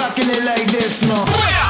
rocking it like this, no.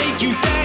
Make you dance.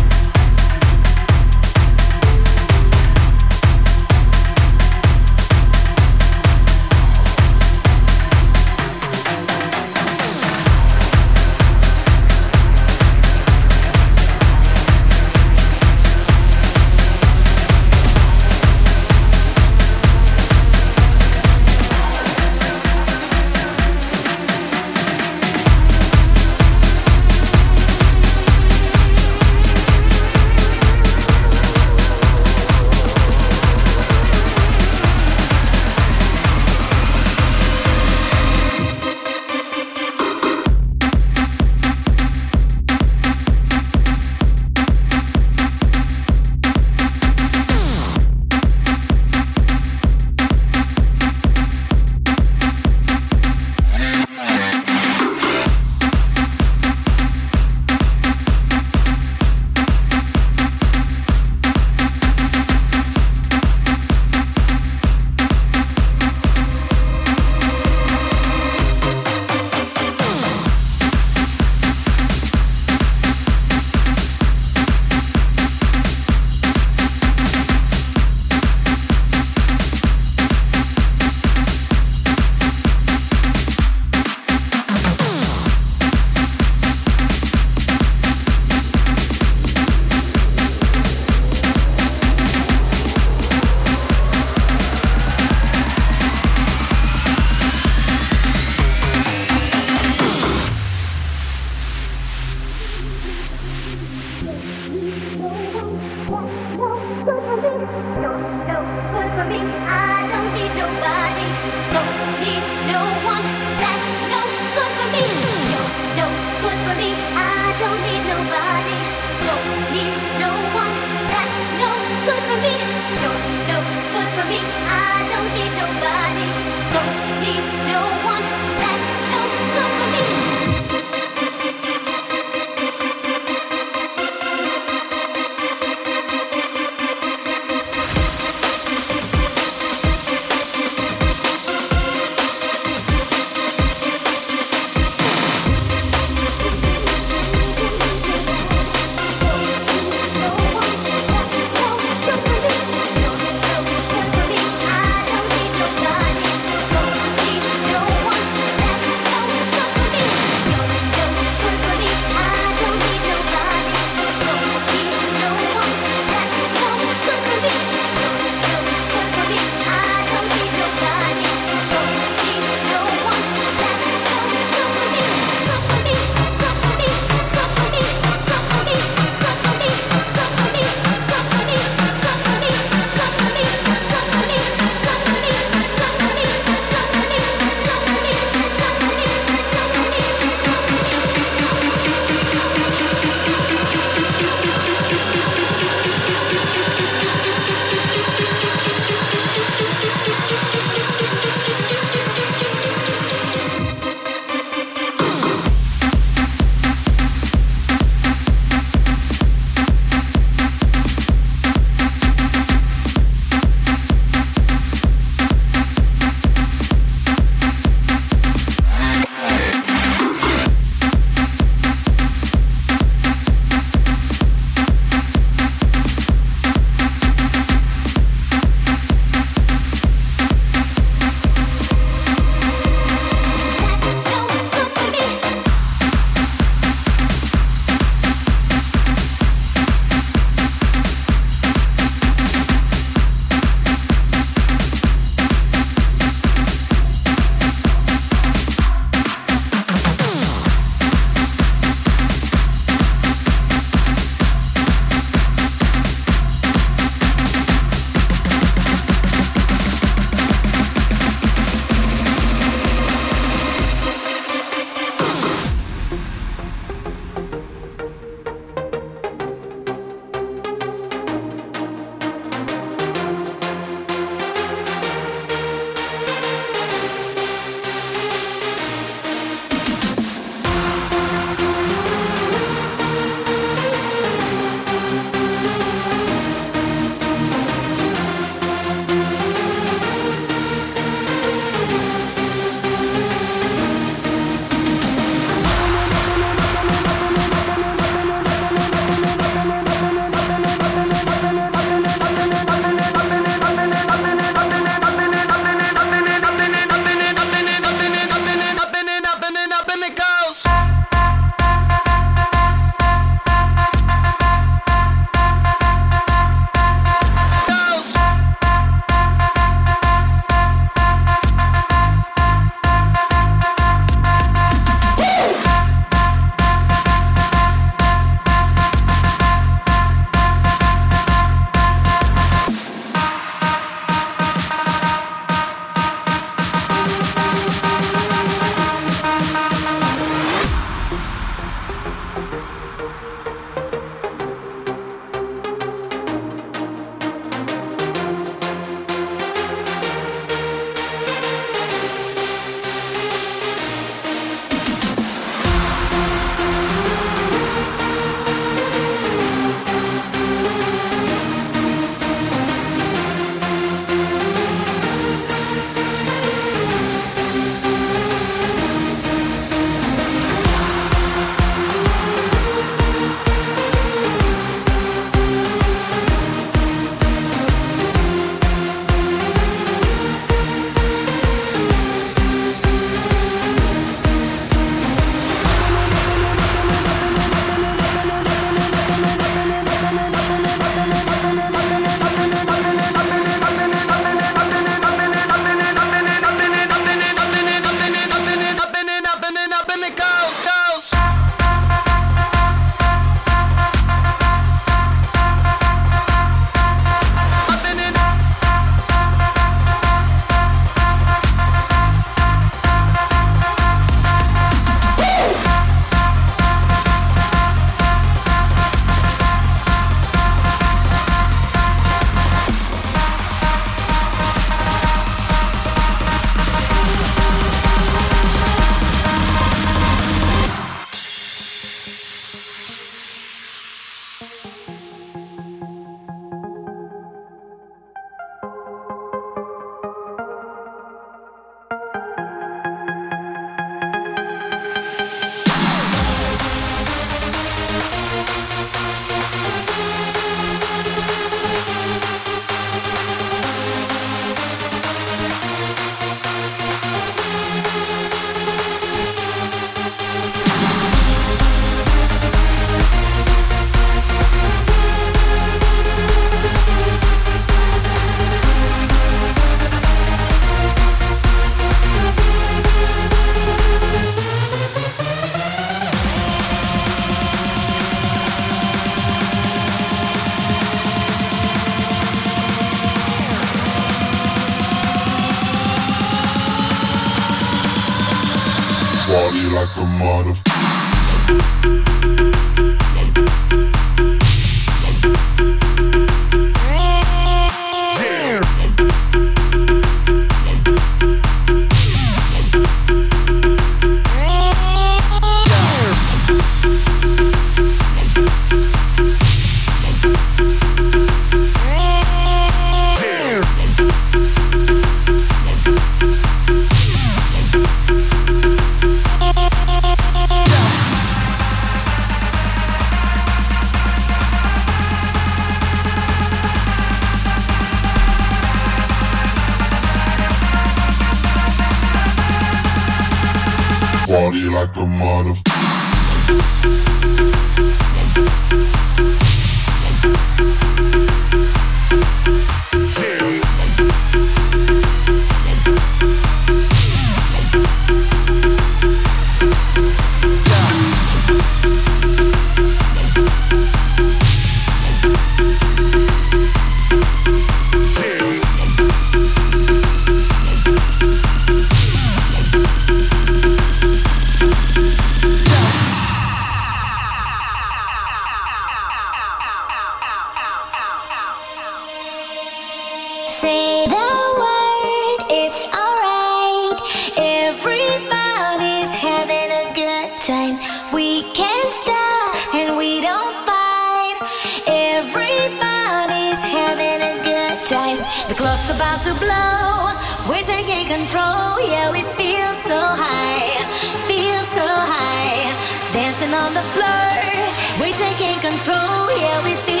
Control. Yeah, we feel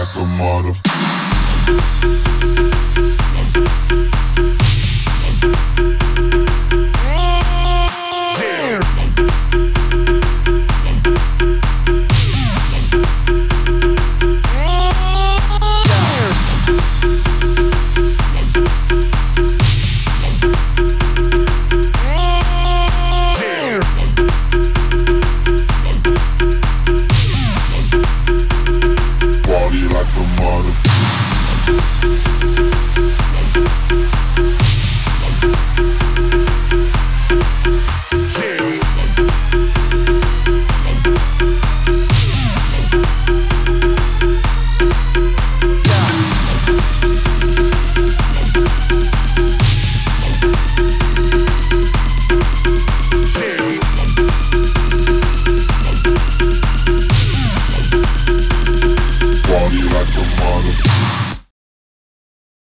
like a motherfucker.